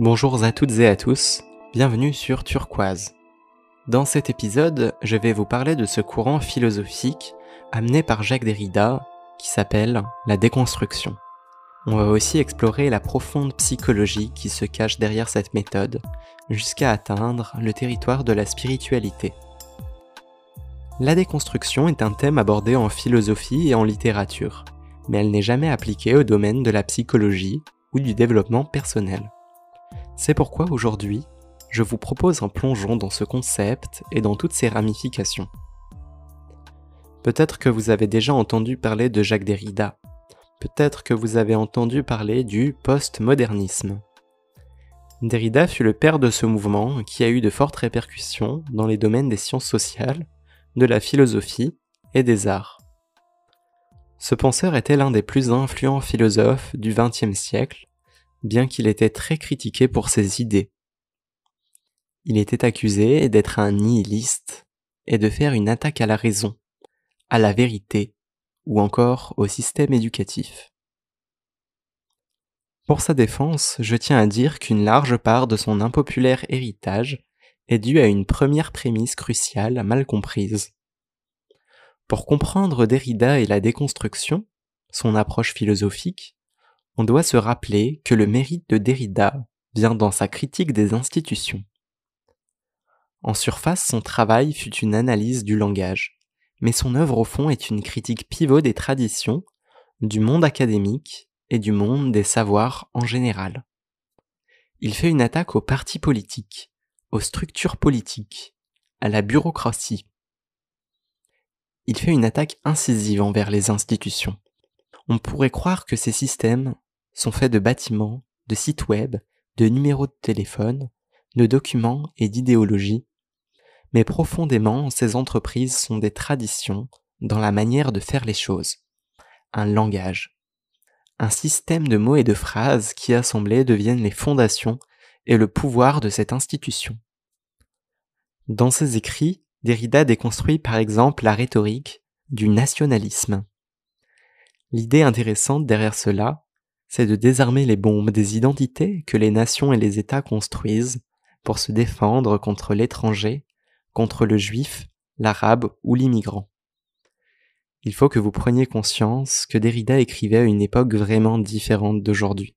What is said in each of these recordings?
Bonjour à toutes et à tous, bienvenue sur Turquoise. Dans cet épisode, je vais vous parler de ce courant philosophique amené par Jacques Derrida qui s'appelle la déconstruction. On va aussi explorer la profonde psychologie qui se cache derrière cette méthode jusqu'à atteindre le territoire de la spiritualité. La déconstruction est un thème abordé en philosophie et en littérature, mais elle n'est jamais appliquée au domaine de la psychologie ou du développement personnel. C'est pourquoi aujourd'hui, je vous propose un plongeon dans ce concept et dans toutes ses ramifications. Peut-être que vous avez déjà entendu parler de Jacques Derrida. Peut-être que vous avez entendu parler du postmodernisme. Derrida fut le père de ce mouvement qui a eu de fortes répercussions dans les domaines des sciences sociales, de la philosophie et des arts. Ce penseur était l'un des plus influents philosophes du XXe siècle bien qu'il était très critiqué pour ses idées. Il était accusé d'être un nihiliste et de faire une attaque à la raison, à la vérité ou encore au système éducatif. Pour sa défense, je tiens à dire qu'une large part de son impopulaire héritage est due à une première prémisse cruciale mal comprise. Pour comprendre Derrida et la déconstruction, son approche philosophique, on doit se rappeler que le mérite de Derrida vient dans sa critique des institutions. En surface, son travail fut une analyse du langage, mais son œuvre au fond est une critique pivot des traditions, du monde académique et du monde des savoirs en général. Il fait une attaque aux partis politiques, aux structures politiques, à la bureaucratie. Il fait une attaque incisive envers les institutions. On pourrait croire que ces systèmes sont faits de bâtiments, de sites web, de numéros de téléphone, de documents et d'idéologies, mais profondément ces entreprises sont des traditions dans la manière de faire les choses, un langage, un système de mots et de phrases qui assemblés deviennent les fondations et le pouvoir de cette institution. Dans ses écrits, Derrida déconstruit par exemple la rhétorique du nationalisme, L'idée intéressante derrière cela, c'est de désarmer les bombes des identités que les nations et les États construisent pour se défendre contre l'étranger, contre le juif, l'arabe ou l'immigrant. Il faut que vous preniez conscience que Derrida écrivait à une époque vraiment différente d'aujourd'hui.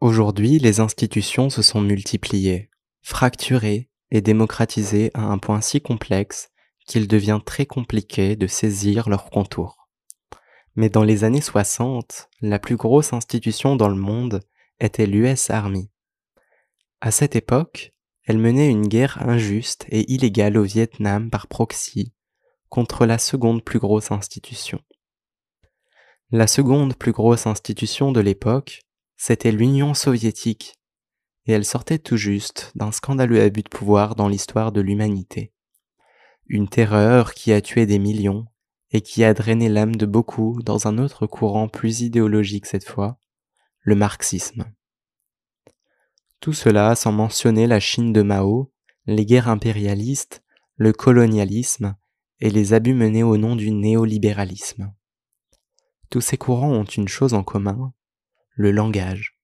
Aujourd'hui, les institutions se sont multipliées, fracturées et démocratisées à un point si complexe qu'il devient très compliqué de saisir leurs contours. Mais dans les années 60, la plus grosse institution dans le monde était l'US Army. À cette époque, elle menait une guerre injuste et illégale au Vietnam par proxy contre la seconde plus grosse institution. La seconde plus grosse institution de l'époque, c'était l'Union soviétique, et elle sortait tout juste d'un scandaleux abus de pouvoir dans l'histoire de l'humanité. Une terreur qui a tué des millions et qui a drainé l'âme de beaucoup dans un autre courant plus idéologique cette fois, le marxisme. Tout cela sans mentionner la Chine de Mao, les guerres impérialistes, le colonialisme et les abus menés au nom du néolibéralisme. Tous ces courants ont une chose en commun, le langage.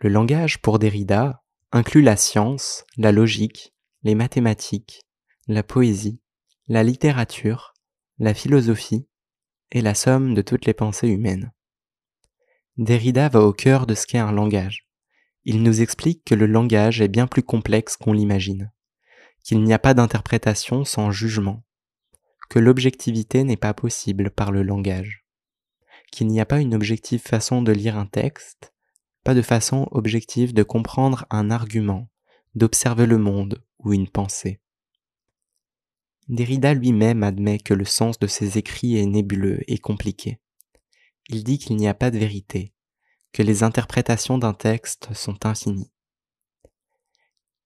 Le langage, pour Derrida, inclut la science, la logique, les mathématiques, la poésie, la littérature, la philosophie est la somme de toutes les pensées humaines. Derrida va au cœur de ce qu'est un langage. Il nous explique que le langage est bien plus complexe qu'on l'imagine, qu'il n'y a pas d'interprétation sans jugement, que l'objectivité n'est pas possible par le langage, qu'il n'y a pas une objective façon de lire un texte, pas de façon objective de comprendre un argument, d'observer le monde ou une pensée. Derrida lui-même admet que le sens de ses écrits est nébuleux et compliqué. Il dit qu'il n'y a pas de vérité, que les interprétations d'un texte sont infinies.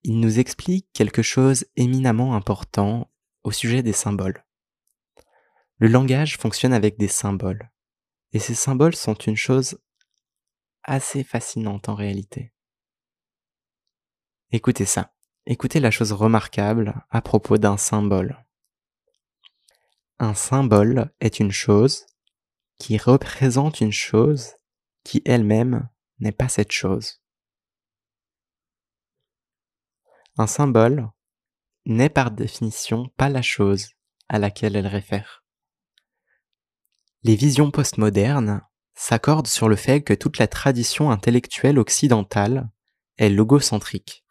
Il nous explique quelque chose éminemment important au sujet des symboles. Le langage fonctionne avec des symboles, et ces symboles sont une chose assez fascinante en réalité. Écoutez ça, écoutez la chose remarquable à propos d'un symbole. Un symbole est une chose qui représente une chose qui elle-même n'est pas cette chose. Un symbole n'est par définition pas la chose à laquelle elle réfère. Les visions postmodernes s'accordent sur le fait que toute la tradition intellectuelle occidentale est logocentrique.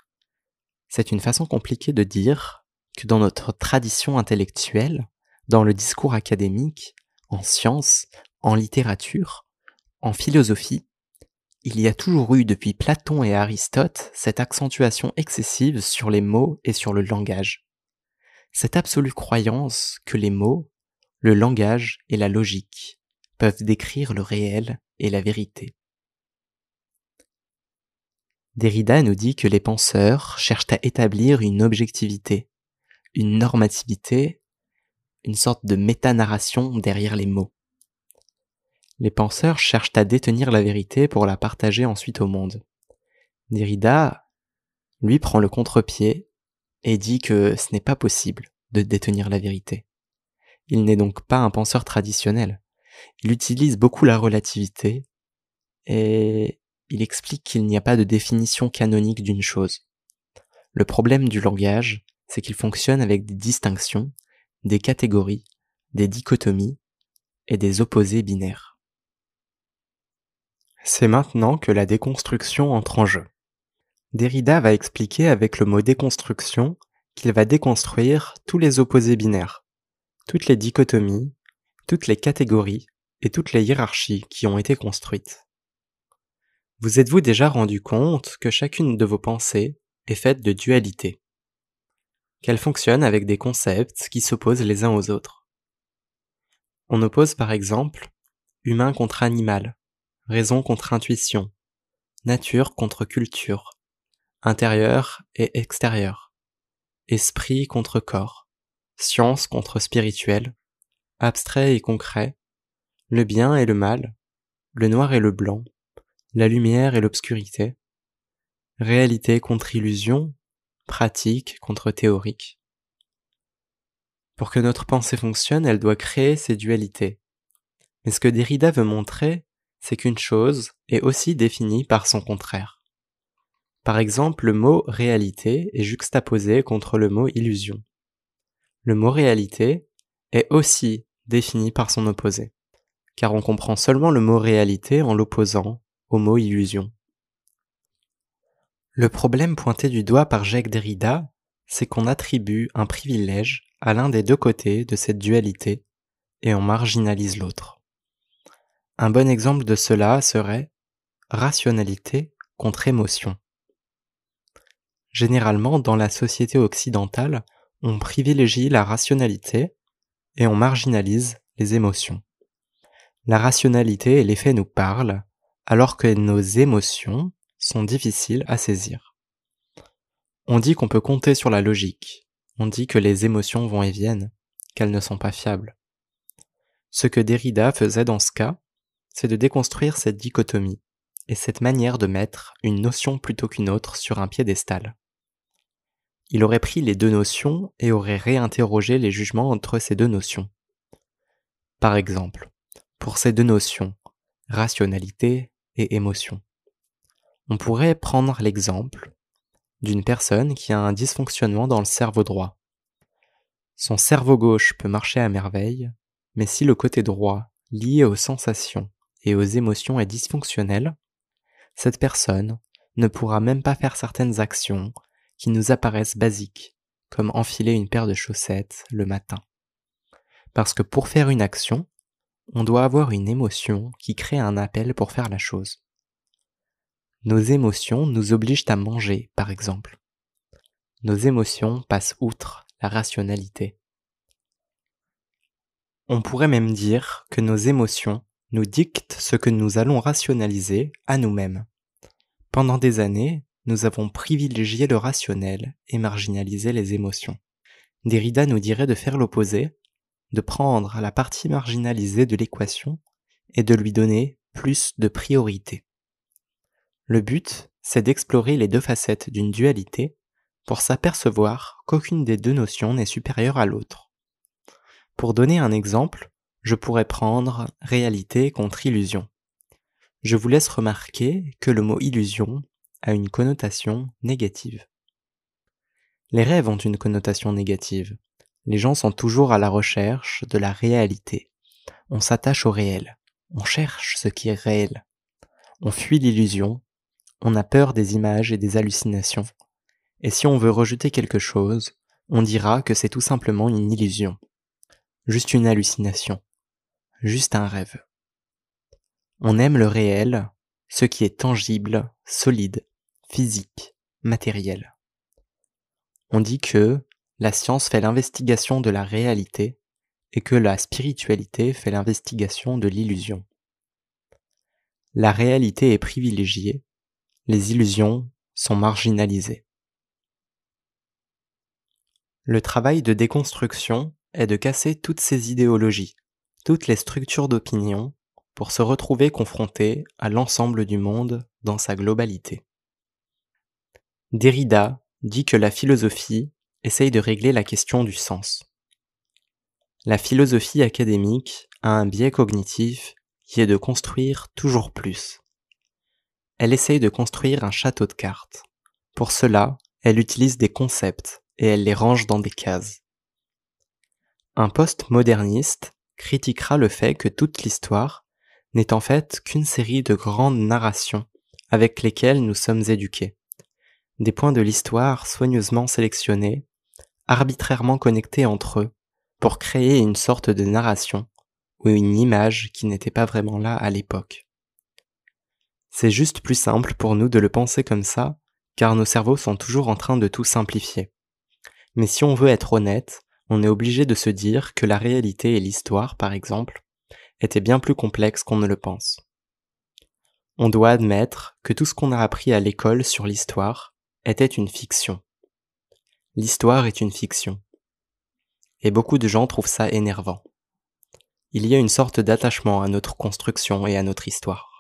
C'est une façon compliquée de dire que dans notre tradition intellectuelle, dans le discours académique, en sciences, en littérature, en philosophie, il y a toujours eu depuis Platon et Aristote cette accentuation excessive sur les mots et sur le langage. Cette absolue croyance que les mots, le langage et la logique peuvent décrire le réel et la vérité. Derrida nous dit que les penseurs cherchent à établir une objectivité, une normativité, une sorte de métanarration derrière les mots. Les penseurs cherchent à détenir la vérité pour la partager ensuite au monde. Derrida, lui, prend le contre-pied et dit que ce n'est pas possible de détenir la vérité. Il n'est donc pas un penseur traditionnel. Il utilise beaucoup la relativité et il explique qu'il n'y a pas de définition canonique d'une chose. Le problème du langage, c'est qu'il fonctionne avec des distinctions, des catégories, des dichotomies et des opposés binaires. C'est maintenant que la déconstruction entre en jeu. Derrida va expliquer avec le mot déconstruction qu'il va déconstruire tous les opposés binaires, toutes les dichotomies, toutes les catégories et toutes les hiérarchies qui ont été construites. Vous êtes-vous déjà rendu compte que chacune de vos pensées est faite de dualité Qu'elle fonctionne avec des concepts qui s'opposent les uns aux autres. On oppose par exemple humain contre animal, raison contre intuition, nature contre culture, intérieur et extérieur, esprit contre corps, science contre spirituel, abstrait et concret, le bien et le mal, le noir et le blanc, la lumière et l'obscurité, réalité contre illusion, pratique contre théorique. Pour que notre pensée fonctionne, elle doit créer ces dualités. Mais ce que Derrida veut montrer, c'est qu'une chose est aussi définie par son contraire. Par exemple, le mot réalité est juxtaposé contre le mot illusion. Le mot réalité est aussi défini par son opposé, car on comprend seulement le mot réalité en l'opposant au mot illusion. Le problème pointé du doigt par Jacques Derrida, c'est qu'on attribue un privilège à l'un des deux côtés de cette dualité et on marginalise l'autre. Un bon exemple de cela serait rationalité contre émotion. Généralement, dans la société occidentale, on privilégie la rationalité et on marginalise les émotions. La rationalité et les faits nous parlent, alors que nos émotions sont difficiles à saisir. On dit qu'on peut compter sur la logique, on dit que les émotions vont et viennent, qu'elles ne sont pas fiables. Ce que Derrida faisait dans ce cas, c'est de déconstruire cette dichotomie et cette manière de mettre une notion plutôt qu'une autre sur un piédestal. Il aurait pris les deux notions et aurait réinterrogé les jugements entre ces deux notions. Par exemple, pour ces deux notions, rationalité et émotion. On pourrait prendre l'exemple d'une personne qui a un dysfonctionnement dans le cerveau droit. Son cerveau gauche peut marcher à merveille, mais si le côté droit, lié aux sensations, et aux émotions est dysfonctionnelle, cette personne ne pourra même pas faire certaines actions qui nous apparaissent basiques, comme enfiler une paire de chaussettes le matin. Parce que pour faire une action, on doit avoir une émotion qui crée un appel pour faire la chose. Nos émotions nous obligent à manger, par exemple. Nos émotions passent outre la rationalité. On pourrait même dire que nos émotions nous dicte ce que nous allons rationaliser à nous-mêmes. Pendant des années, nous avons privilégié le rationnel et marginalisé les émotions. Derrida nous dirait de faire l'opposé, de prendre la partie marginalisée de l'équation et de lui donner plus de priorité. Le but, c'est d'explorer les deux facettes d'une dualité pour s'apercevoir qu'aucune des deux notions n'est supérieure à l'autre. Pour donner un exemple, je pourrais prendre réalité contre illusion. je vous laisse remarquer que le mot illusion a une connotation négative. Les rêves ont une connotation négative. Les gens sont toujours à la recherche de la réalité. On s'attache au réel. On cherche ce qui est réel. On fuit l'illusion. On a peur des images et des hallucinations. Et si on veut rejeter quelque chose, on dira que c'est tout simplement une illusion. Juste une hallucination. Juste un rêve. On aime le réel, ce qui est tangible, solide, physique, matériel. On dit que la science fait l'investigation de la réalité et que la spiritualité fait l'investigation de l'illusion. La réalité est privilégiée, les illusions sont marginalisées. Le travail de déconstruction est de casser toutes ces idéologies, toutes les structures d'opinion pour se retrouver confronté à l'ensemble du monde dans sa globalité. Derrida dit que la philosophie essaye de régler la question du sens. La philosophie académique a un biais cognitif qui est de construire toujours plus. Elle essaye de construire un château de cartes. Pour cela, elle utilise des concepts et elle les range dans des cases. Un post-moderniste critiquera le fait que toute l'histoire n'est en fait qu'une série de grandes narrations avec lesquelles nous sommes éduqués. Des points de l'histoire soigneusement sélectionnés, arbitrairement connectés entre eux, pour créer une sorte de narration ou une image qui n'était pas vraiment là à l'époque. C'est juste plus simple pour nous de le penser comme ça, car nos cerveaux sont toujours en train de tout simplifier. Mais si on veut être honnête, on est obligé de se dire que la réalité et l'histoire, par exemple, était bien plus complexe qu'on ne le pense. On doit admettre que tout ce qu'on a appris à l'école sur l'histoire était une fiction. L'histoire est une fiction. Et beaucoup de gens trouvent ça énervant. Il y a une sorte d'attachement à notre construction et à notre histoire.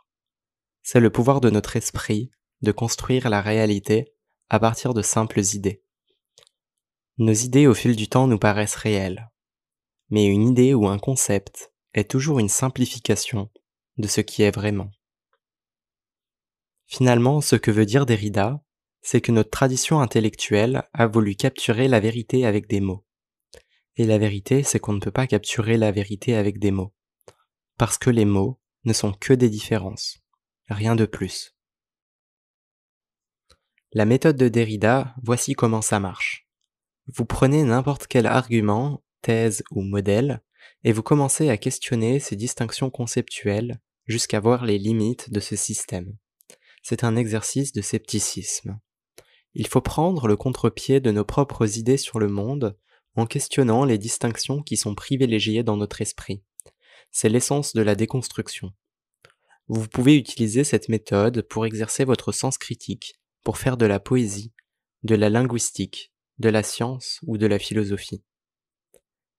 C'est le pouvoir de notre esprit de construire la réalité à partir de simples idées. Nos idées au fil du temps nous paraissent réelles. Mais une idée ou un concept est toujours une simplification de ce qui est vraiment. Finalement, ce que veut dire Derrida, c'est que notre tradition intellectuelle a voulu capturer la vérité avec des mots. Et la vérité, c'est qu'on ne peut pas capturer la vérité avec des mots. Parce que les mots ne sont que des différences. Rien de plus. La méthode de Derrida, voici comment ça marche. Vous prenez n'importe quel argument, thèse ou modèle, et vous commencez à questionner ces distinctions conceptuelles jusqu'à voir les limites de ce système. C'est un exercice de scepticisme. Il faut prendre le contre-pied de nos propres idées sur le monde en questionnant les distinctions qui sont privilégiées dans notre esprit. C'est l'essence de la déconstruction. Vous pouvez utiliser cette méthode pour exercer votre sens critique, pour faire de la poésie, de la linguistique, de la science ou de la philosophie.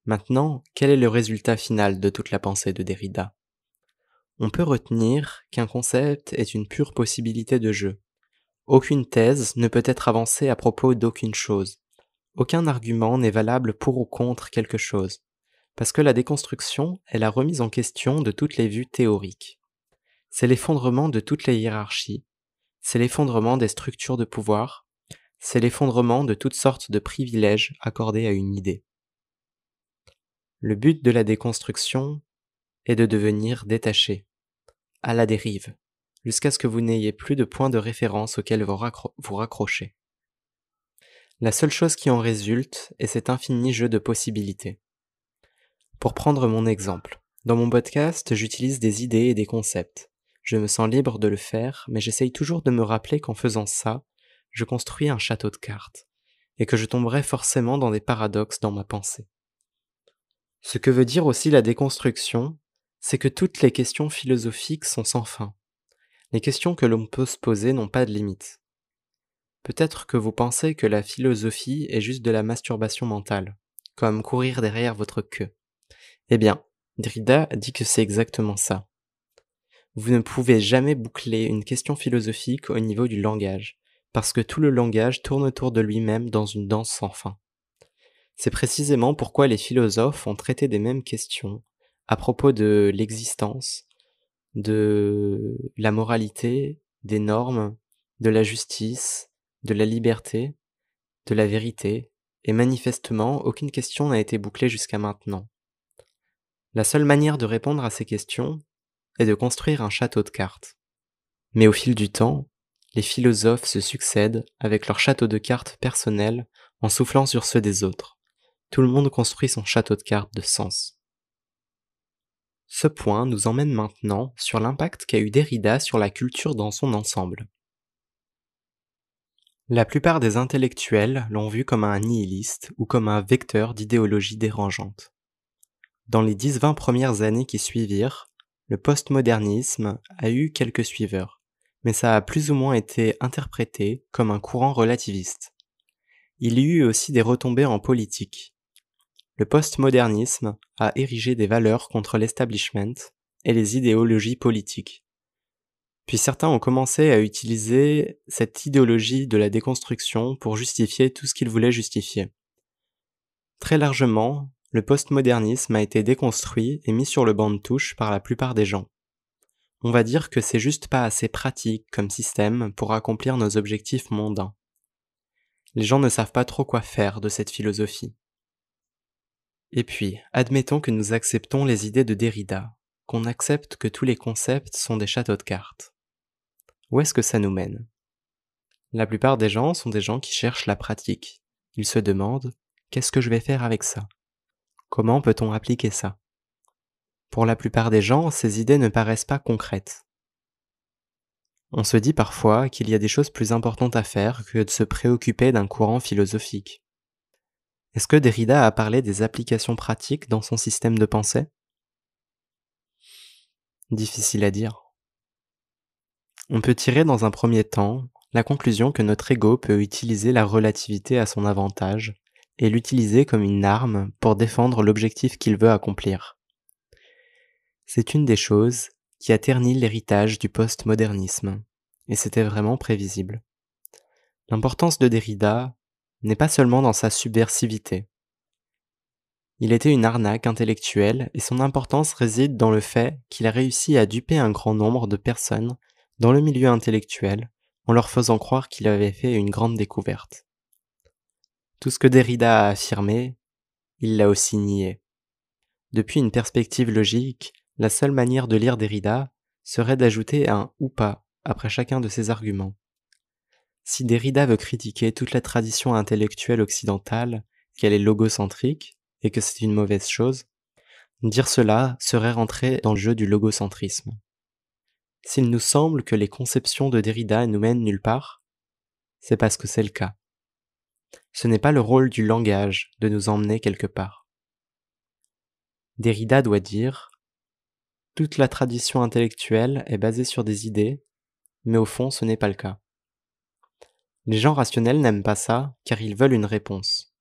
Maintenant, quel est le résultat final de toute la pensée de Derrida? On peut retenir qu'un concept est une pure possibilité de jeu. Aucune thèse ne peut être avancée à propos d'aucune chose. Aucun argument n'est valable pour ou contre quelque chose, parce que la déconstruction est la remise en question de toutes les vues théoriques. C'est l'effondrement de toutes les hiérarchies, c'est l'effondrement des structures de pouvoir, c'est l'effondrement de toutes sortes de privilèges accordés à une idée. Le but de la déconstruction est de devenir détaché, à la dérive, jusqu'à ce que vous n'ayez plus de point de référence auquel vous, vous raccrocher. La seule chose qui en résulte est cet infini jeu de possibilités. Pour prendre mon exemple, dans mon podcast, j'utilise des idées et des concepts. Je me sens libre de le faire, mais j'essaye toujours de me rappeler qu'en faisant ça, je construis un château de cartes, et que je tomberai forcément dans des paradoxes dans ma pensée. Ce que veut dire aussi la déconstruction, c'est que toutes les questions philosophiques sont sans fin. Les questions que l'on peut se poser n'ont pas de limite. Peut-être que vous pensez que la philosophie est juste de la masturbation mentale, comme courir derrière votre queue. Eh bien, Drida dit que c'est exactement ça. Vous ne pouvez jamais boucler une question philosophique au niveau du langage, parce que tout le langage tourne autour de lui-même dans une danse sans fin. C'est précisément pourquoi les philosophes ont traité des mêmes questions à propos de l'existence, de la moralité, des normes, de la justice, de la liberté, de la vérité, et manifestement aucune question n'a été bouclée jusqu'à maintenant. La seule manière de répondre à ces questions de construire un château de cartes. Mais au fil du temps, les philosophes se succèdent avec leur château de cartes personnel en soufflant sur ceux des autres. Tout le monde construit son château de cartes de sens. Ce point nous emmène maintenant sur l'impact qu'a eu Derrida sur la culture dans son ensemble. La plupart des intellectuels l'ont vu comme un nihiliste ou comme un vecteur d'idéologie dérangeante. Dans les 10-20 premières années qui suivirent, le postmodernisme a eu quelques suiveurs, mais ça a plus ou moins été interprété comme un courant relativiste. Il y eut aussi des retombées en politique. Le postmodernisme a érigé des valeurs contre l'establishment et les idéologies politiques. Puis certains ont commencé à utiliser cette idéologie de la déconstruction pour justifier tout ce qu'ils voulaient justifier. Très largement, le postmodernisme a été déconstruit et mis sur le banc de touche par la plupart des gens on va dire que c'est juste pas assez pratique comme système pour accomplir nos objectifs mondains. Les gens ne savent pas trop quoi faire de cette philosophie. Et puis, admettons que nous acceptons les idées de Derrida, qu'on accepte que tous les concepts sont des châteaux de cartes. Où est-ce que ça nous mène? La plupart des gens sont des gens qui cherchent la pratique. Ils se demandent qu'est-ce que je vais faire avec ça? Comment peut-on appliquer ça? Pour la plupart des gens, ces idées ne paraissent pas concrètes. On se dit parfois qu'il y a des choses plus importantes à faire que de se préoccuper d'un courant philosophique. Est-ce que Derrida a parlé des applications pratiques dans son système de pensée? Difficile à dire. On peut tirer dans un premier temps la conclusion que notre ego peut utiliser la relativité à son avantage et l'utiliser comme une arme pour défendre l'objectif qu'il veut accomplir. C'est une des choses qui a terni l'héritage du postmodernisme, et c'était vraiment prévisible. L'importance de Derrida n'est pas seulement dans sa subversivité. Il était une arnaque intellectuelle et son importance réside dans le fait qu'il a réussi à duper un grand nombre de personnes dans le milieu intellectuel en leur faisant croire qu'il avait fait une grande découverte. Tout ce que Derrida a affirmé, il l'a aussi nié. Depuis une perspective logique, la seule manière de lire Derrida serait d'ajouter un ou pas après chacun de ses arguments. Si Derrida veut critiquer toute la tradition intellectuelle occidentale, qu'elle est logocentrique et que c'est une mauvaise chose, dire cela serait rentrer dans le jeu du logocentrisme. S'il nous semble que les conceptions de Derrida nous mènent nulle part, c'est parce que c'est le cas. Ce n'est pas le rôle du langage de nous emmener quelque part. Derrida doit dire toute la tradition intellectuelle est basée sur des idées, mais au fond ce n'est pas le cas. Les gens rationnels n'aiment pas ça car ils veulent une réponse.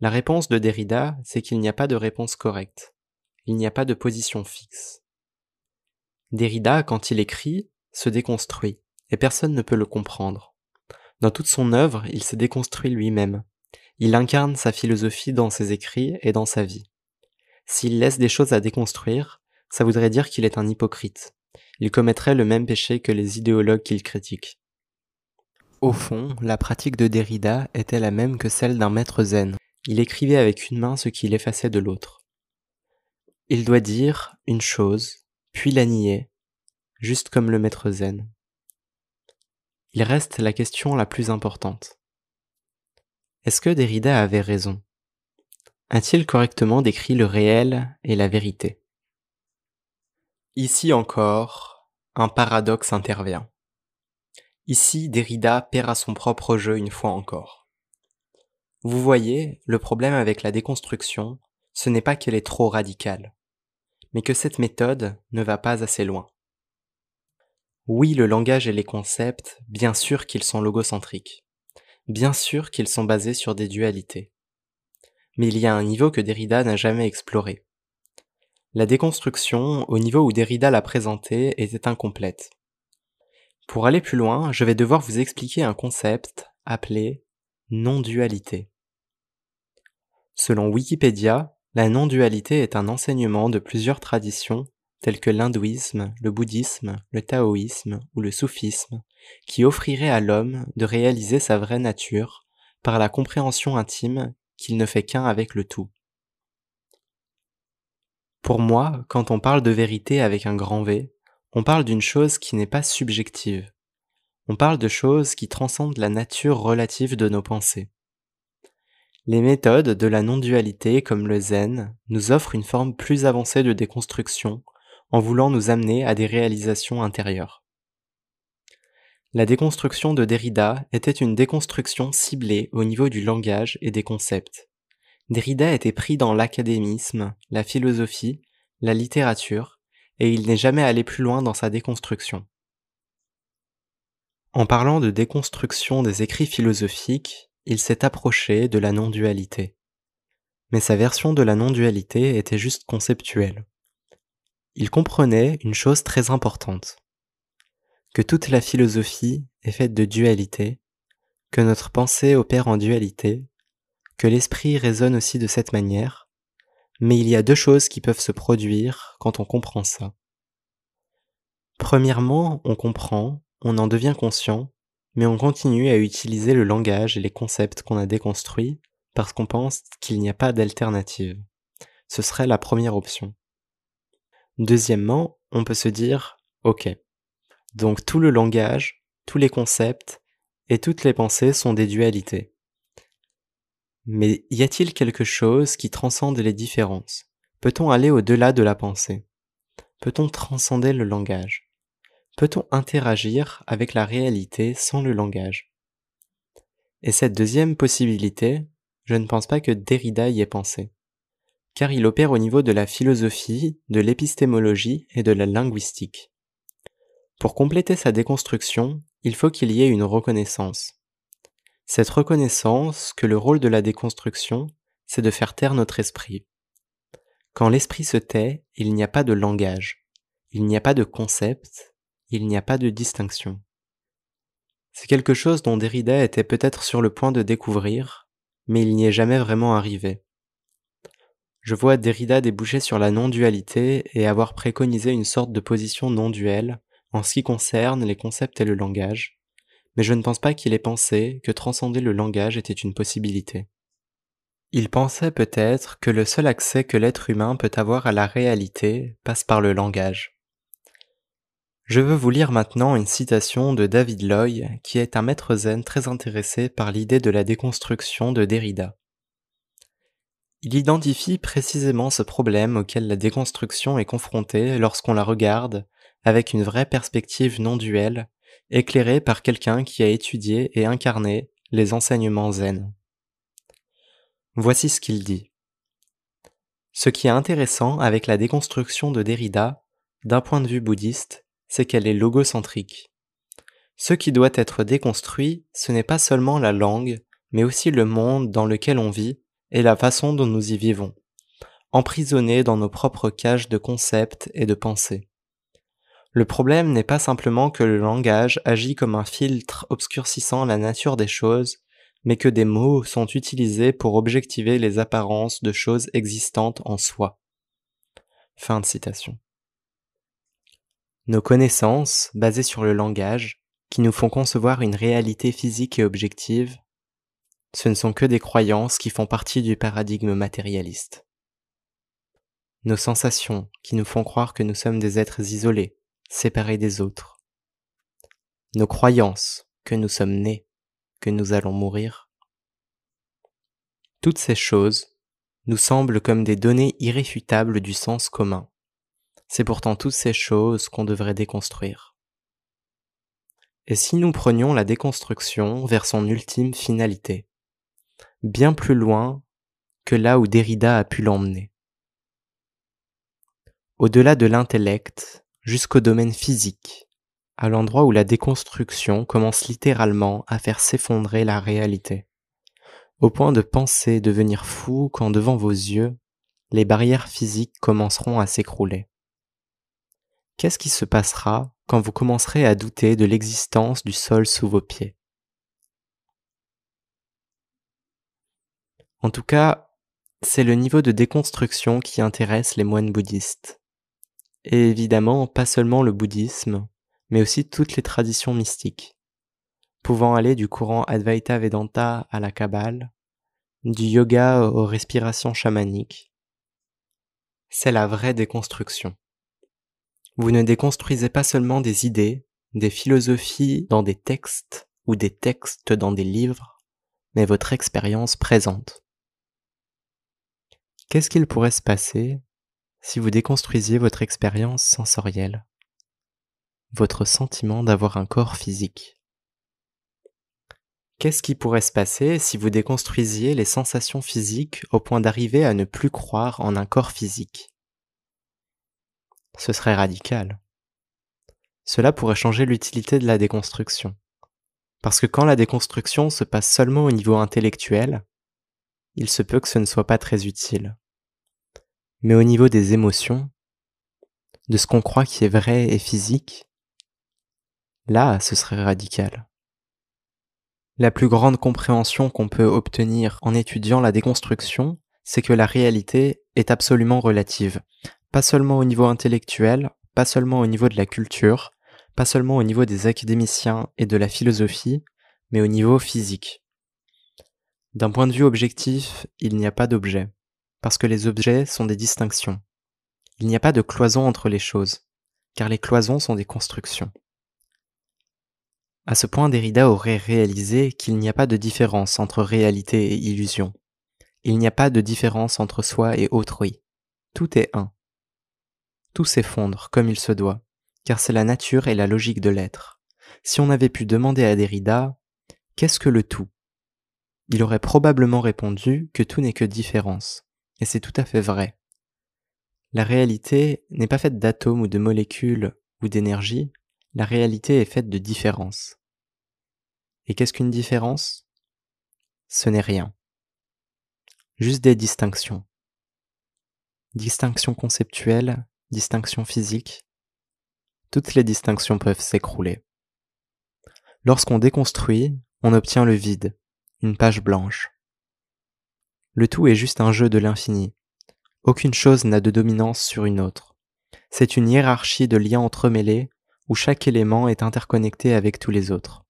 La réponse de Derrida, c'est qu'il n'y a pas de réponse correcte. Il n'y a pas de position fixe. Derrida, quand il écrit, se déconstruit, et personne ne peut le comprendre. Dans toute son œuvre, il s'est déconstruit lui-même. Il incarne sa philosophie dans ses écrits et dans sa vie. S'il laisse des choses à déconstruire, ça voudrait dire qu'il est un hypocrite. Il commettrait le même péché que les idéologues qu'il critique. Au fond, la pratique de Derrida était la même que celle d'un maître zen. Il écrivait avec une main ce qu'il effaçait de l'autre. Il doit dire une chose, puis la nier, juste comme le maître zen. Il reste la question la plus importante. Est-ce que Derrida avait raison? A-t-il correctement décrit le réel et la vérité? Ici encore, un paradoxe intervient. Ici, Derrida perd à son propre jeu une fois encore. Vous voyez, le problème avec la déconstruction, ce n'est pas qu'elle est trop radicale, mais que cette méthode ne va pas assez loin. Oui, le langage et les concepts, bien sûr qu'ils sont logocentriques. Bien sûr qu'ils sont basés sur des dualités. Mais il y a un niveau que Derrida n'a jamais exploré. La déconstruction, au niveau où Derrida l'a présentée, était incomplète. Pour aller plus loin, je vais devoir vous expliquer un concept appelé non-dualité. Selon Wikipédia, la non-dualité est un enseignement de plusieurs traditions tels que l'hindouisme, le bouddhisme, le taoïsme ou le soufisme, qui offriraient à l'homme de réaliser sa vraie nature par la compréhension intime qu'il ne fait qu'un avec le tout. Pour moi, quand on parle de vérité avec un grand V, on parle d'une chose qui n'est pas subjective. On parle de choses qui transcendent la nature relative de nos pensées. Les méthodes de la non-dualité comme le zen nous offrent une forme plus avancée de déconstruction en voulant nous amener à des réalisations intérieures. La déconstruction de Derrida était une déconstruction ciblée au niveau du langage et des concepts. Derrida était pris dans l'académisme, la philosophie, la littérature, et il n'est jamais allé plus loin dans sa déconstruction. En parlant de déconstruction des écrits philosophiques, il s'est approché de la non-dualité. Mais sa version de la non-dualité était juste conceptuelle. Il comprenait une chose très importante. Que toute la philosophie est faite de dualité, que notre pensée opère en dualité, que l'esprit résonne aussi de cette manière, mais il y a deux choses qui peuvent se produire quand on comprend ça. Premièrement, on comprend, on en devient conscient, mais on continue à utiliser le langage et les concepts qu'on a déconstruits parce qu'on pense qu'il n'y a pas d'alternative. Ce serait la première option. Deuxièmement, on peut se dire, ok, donc tout le langage, tous les concepts et toutes les pensées sont des dualités. Mais y a-t-il quelque chose qui transcende les différences? Peut-on aller au-delà de la pensée? Peut-on transcender le langage? Peut-on interagir avec la réalité sans le langage? Et cette deuxième possibilité, je ne pense pas que Derrida y ait pensé, car il opère au niveau de la philosophie, de l'épistémologie et de la linguistique. Pour compléter sa déconstruction, il faut qu'il y ait une reconnaissance. Cette reconnaissance que le rôle de la déconstruction, c'est de faire taire notre esprit. Quand l'esprit se tait, il n'y a pas de langage, il n'y a pas de concept, il n'y a pas de distinction. C'est quelque chose dont Derrida était peut-être sur le point de découvrir, mais il n'y est jamais vraiment arrivé. Je vois Derrida déboucher sur la non-dualité et avoir préconisé une sorte de position non-duelle en ce qui concerne les concepts et le langage, mais je ne pense pas qu'il ait pensé que transcender le langage était une possibilité. Il pensait peut-être que le seul accès que l'être humain peut avoir à la réalité passe par le langage. Je veux vous lire maintenant une citation de David Loy, qui est un maître zen très intéressé par l'idée de la déconstruction de Derrida. Il identifie précisément ce problème auquel la déconstruction est confrontée lorsqu'on la regarde avec une vraie perspective non duelle éclairé par quelqu'un qui a étudié et incarné les enseignements zen. Voici ce qu'il dit. Ce qui est intéressant avec la déconstruction de Derrida, d'un point de vue bouddhiste, c'est qu'elle est logocentrique. Ce qui doit être déconstruit, ce n'est pas seulement la langue, mais aussi le monde dans lequel on vit et la façon dont nous y vivons, emprisonnés dans nos propres cages de concepts et de pensées. Le problème n'est pas simplement que le langage agit comme un filtre obscurcissant la nature des choses, mais que des mots sont utilisés pour objectiver les apparences de choses existantes en soi. Fin de citation. Nos connaissances, basées sur le langage, qui nous font concevoir une réalité physique et objective, ce ne sont que des croyances qui font partie du paradigme matérialiste. Nos sensations, qui nous font croire que nous sommes des êtres isolés, séparés des autres. Nos croyances que nous sommes nés, que nous allons mourir. Toutes ces choses nous semblent comme des données irréfutables du sens commun. C'est pourtant toutes ces choses qu'on devrait déconstruire. Et si nous prenions la déconstruction vers son ultime finalité, bien plus loin que là où Derrida a pu l'emmener. Au-delà de l'intellect, jusqu'au domaine physique, à l'endroit où la déconstruction commence littéralement à faire s'effondrer la réalité, au point de penser devenir fou quand devant vos yeux, les barrières physiques commenceront à s'écrouler. Qu'est-ce qui se passera quand vous commencerez à douter de l'existence du sol sous vos pieds? En tout cas, c'est le niveau de déconstruction qui intéresse les moines bouddhistes. et évidemment pas seulement le bouddhisme, mais aussi toutes les traditions mystiques, pouvant aller du courant Advaita Vedanta à la Kabbale, du yoga aux respirations chamaniques. C'est la vraie déconstruction. Vous ne déconstruisez pas seulement des idées, des philosophies dans des textes ou des textes dans des livres, mais votre expérience présente. Qu'est-ce qu'il pourrait se passer si vous déconstruisiez votre expérience sensorielle, votre sentiment d'avoir un corps physique Qu'est-ce qui pourrait se passer si vous déconstruisiez les sensations physiques au point d'arriver à ne plus croire en un corps physique? Ce serait radical. Cela pourrait changer l'utilité de la déconstruction. Parce que quand la déconstruction se passe seulement au niveau intellectuel, il se peut que ce ne soit pas très utile. Mais au niveau des émotions, de ce qu'on croit qui est vrai et physique, là, ce serait radical. La plus grande compréhension qu'on peut obtenir en étudiant la déconstruction, c'est que la réalité est absolument relative, pas seulement au niveau intellectuel, pas seulement au niveau de la culture, pas seulement au niveau des académiciens et de la philosophie, mais au niveau physique. D'un point de vue objectif, il n'y a pas d'objet, parce que les objets sont des distinctions. Il n'y a pas de cloison entre les choses, car les cloisons sont des constructions. À ce point, Derrida aurait réalisé qu'il n'y a pas de différence entre réalité et illusion. Il n'y a pas de différence entre soi et autrui. Tout est un. Tout s'effondre comme il se doit car c'est la nature et la logique de l'être. Si on avait pu demander à Derrida Qu'est-ce que le tout? Il aurait probablement répondu que tout n'est que différence, et c'est tout à fait vrai. La réalité n'est pas faite d'atomes ou de molécules ou d'énergie, la réalité est faite de différences. Et qu'est-ce qu'une différence? Ce n'est rien. Juste des distinctions. Distinctions conceptuelles, distinctions physiques, toutes les distinctions peuvent s'écrouler. Lorsqu'on déconstruit, on obtient le vide, une page blanche. Le tout est juste un jeu de l'infini. Aucune chose n'a de dominance sur une autre. C'est une hiérarchie de liens entremêlés où chaque élément est interconnecté avec tous les autres.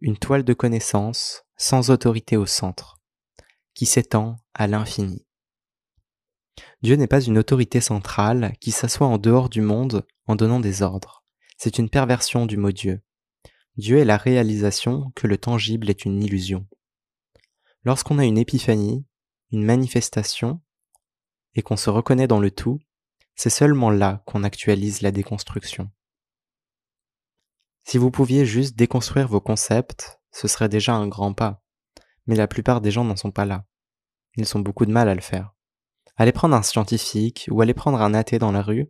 Une toile de connaissance sans autorité au centre, qui s'étend à l'infini. Dieu n'est pas une autorité centrale qui s'assoit en dehors du monde en donnant des ordres. C'est une perversion du mot Dieu. Dieu est la réalisation que le tangible est une illusion. Lorsqu'on a une épiphanie, une manifestation, et qu'on se reconnaît dans le tout, c'est seulement là qu'on actualise la déconstruction. Si vous pouviez juste déconstruire vos concepts, ce serait déjà un grand pas. Mais la plupart des gens n'en sont pas là. Ils ont beaucoup de mal à le faire. Allez prendre un scientifique, ou allez prendre un athée dans la rue,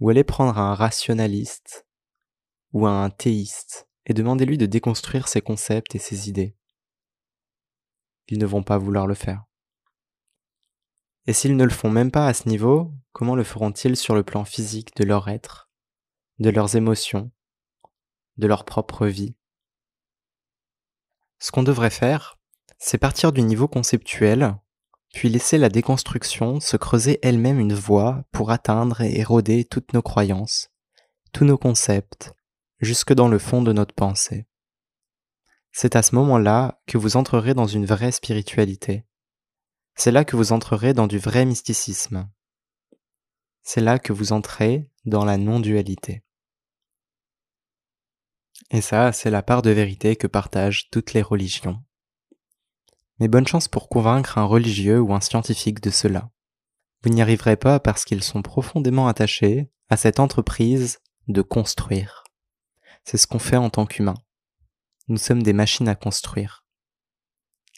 ou allez prendre un rationaliste, ou un théiste, et demandez-lui de déconstruire ses concepts et ses idées. Ils ne vont pas vouloir le faire. Et s'ils ne le font même pas à ce niveau, comment le feront-ils sur le plan physique de leur être, de leurs émotions, de leur propre vie? Ce qu'on devrait faire, c'est partir du niveau conceptuel puis laisser la déconstruction se creuser elle-même une voie pour atteindre et éroder toutes nos croyances, tous nos concepts, jusque dans le fond de notre pensée. C'est à ce moment-là que vous entrerez dans une vraie spiritualité. C'est là que vous entrerez dans du vrai mysticisme. C'est là que vous entrez dans la non-dualité. Et ça, c'est la part de vérité que partagent toutes les religions. Mais bonne chance pour convaincre un religieux ou un scientifique de cela. Vous n'y arriverez pas parce qu'ils sont profondément attachés à cette entreprise de construire. C'est ce qu'on fait en tant qu'humain. Nous sommes des machines à construire.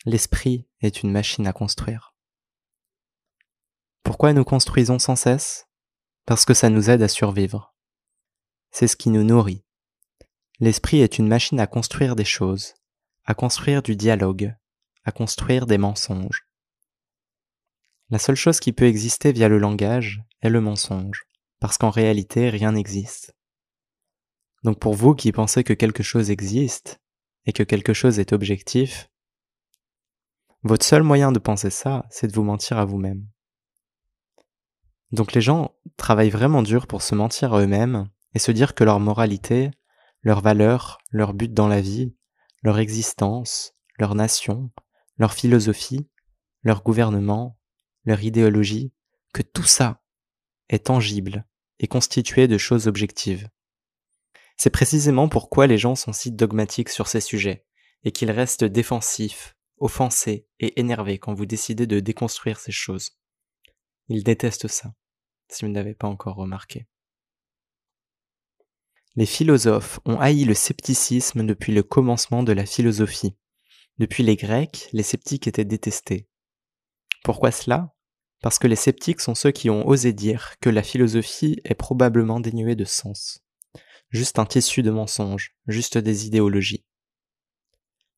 L'esprit est une machine à construire. Pourquoi nous construisons sans cesse? Parce que ça nous aide à survivre. C'est ce qui nous nourrit. L'esprit est une machine à construire des choses, à construire du dialogue, à construire des mensonges. La seule chose qui peut exister via le langage est le mensonge, parce qu'en réalité rien n'existe. Donc pour vous qui pensez que quelque chose existe, et que quelque chose est objectif, votre seul moyen de penser ça, c'est de vous mentir à vous-même. Donc les gens travaillent vraiment dur pour se mentir à eux-mêmes et se dire que leur moralité, leur valeur, leur but dans la vie, leur existence, leur nation, leur philosophie, leur gouvernement, leur idéologie, que tout ça est tangible et constitué de choses objectives. C'est précisément pourquoi les gens sont si dogmatiques sur ces sujets, et qu'ils restent défensifs, offensés et énervés quand vous décidez de déconstruire ces choses. Ils détestent ça, si vous n'avez pas encore remarqué. Les philosophes ont haï le scepticisme depuis le commencement de la philosophie. Depuis les Grecs, les sceptiques étaient détestés. Pourquoi cela? Parce que les sceptiques sont ceux qui ont osé dire que la philosophie est probablement dénuée de sens. Juste un tissu de mensonges, juste des idéologies.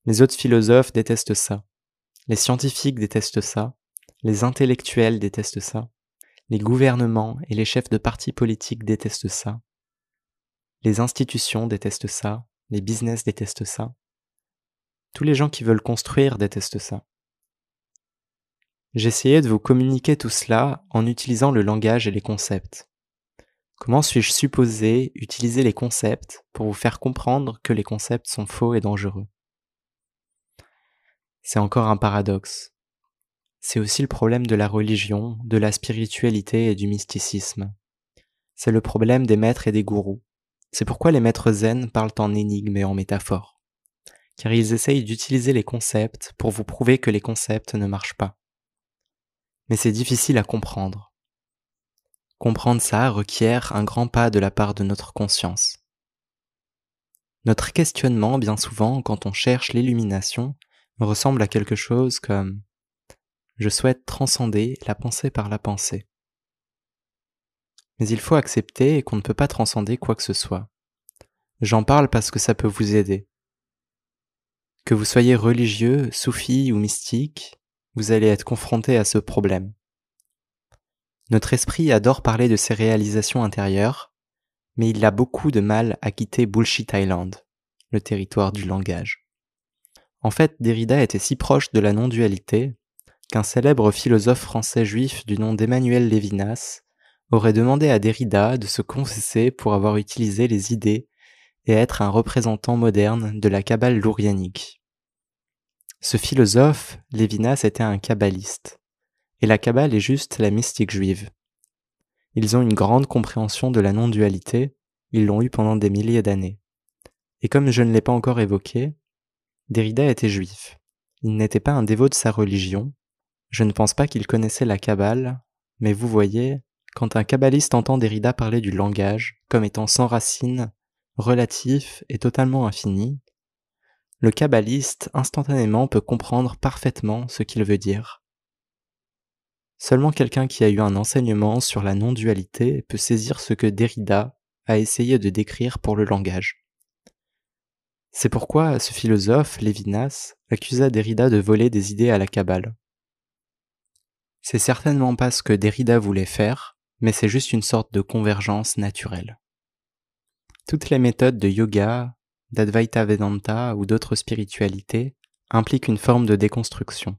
Les autres philosophes détestent ça. Les scientifiques détestent ça. Les intellectuels détestent ça. Les gouvernements et les chefs de partis politiques détestent ça. Les institutions détestent ça, les business détestent ça. Tous les gens qui veulent construire détestent ça. J'essayais de vous communiquer tout cela en utilisant le langage et les concepts. Comment suis-je supposé utiliser les concepts pour vous faire comprendre que les concepts sont faux et dangereux? C'est encore un paradoxe. C'est aussi le problème de la religion, de la spiritualité et du mysticisme. C'est le problème des maîtres et des gourous. C'est pourquoi les maîtres zen parlent en énigmes et en métaphores, car ils essayent d'utiliser les concepts pour vous prouver que les concepts ne marchent pas. Mais c'est difficile à comprendre. Comprendre ça requiert un grand pas de la part de notre conscience. Notre questionnement, bien souvent, quand on cherche l'illumination, ressemble à quelque chose comme Je souhaite transcender la pensée par la pensée. Mais il faut accepter qu'on ne peut pas transcender quoi que ce soit. J'en parle parce que ça peut vous aider. Que vous soyez religieux, soufi ou mystique, vous allez être confronté à ce problème. Notre esprit adore parler de ses réalisations intérieures, mais il a beaucoup de mal à quitter Bullshit Island, le territoire du langage. En fait, Derrida était si proche de la non-dualité qu'un célèbre philosophe français juif du nom d'Emmanuel Lévinas aurait demandé à Derrida de se confesser pour avoir utilisé les idées et être un représentant moderne de la Kabbale lourianique. Ce philosophe, Lévinas, était un kabbaliste, et la Kabbale est juste la mystique juive. Ils ont une grande compréhension de la non-dualité, ils l'ont eu pendant des milliers d'années. Et comme je ne l'ai pas encore évoqué, Derrida était juif. Il n'était pas un dévot de sa religion, je ne pense pas qu'il connaissait la Kabbale, mais vous voyez, quand un kabbaliste entend Derrida parler du langage comme étant sans racine, relatif et totalement infini, le kabbaliste instantanément peut comprendre parfaitement ce qu'il veut dire. Seulement quelqu'un qui a eu un enseignement sur la non-dualité peut saisir ce que Derrida a essayé de décrire pour le langage. C'est pourquoi ce philosophe, Lévinas, accusa Derrida de voler des idées à la Kabbale. C'est certainement pas ce que Derrida voulait faire, mais c'est juste une sorte de convergence naturelle. Toutes les méthodes de yoga, d'Advaita Vedanta ou d'autres spiritualités impliquent une forme de déconstruction.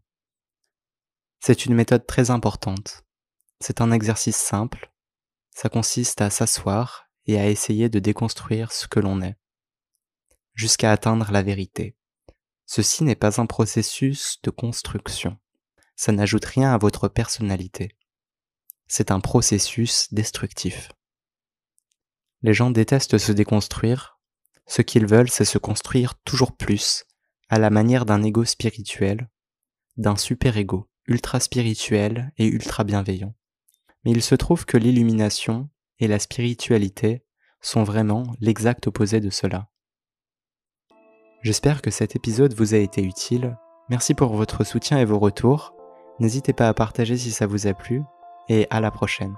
C'est une méthode très importante. C'est un exercice simple. Ça consiste à s'asseoir et à essayer de déconstruire ce que l'on est, jusqu'à atteindre la vérité. Ceci n'est pas un processus de construction. Ça n'ajoute rien à votre personnalité c'est un processus destructif. Les gens détestent se déconstruire, ce qu'ils veulent c'est se construire toujours plus, à la manière d'un ego spirituel, d'un super-ego, ultra spirituel et ultra bienveillant. Mais il se trouve que l'illumination et la spiritualité sont vraiment l'exact opposé de cela. J'espère que cet épisode vous a été utile. Merci pour votre soutien et vos retours. N'hésitez pas à partager si ça vous a plu et à la prochaine.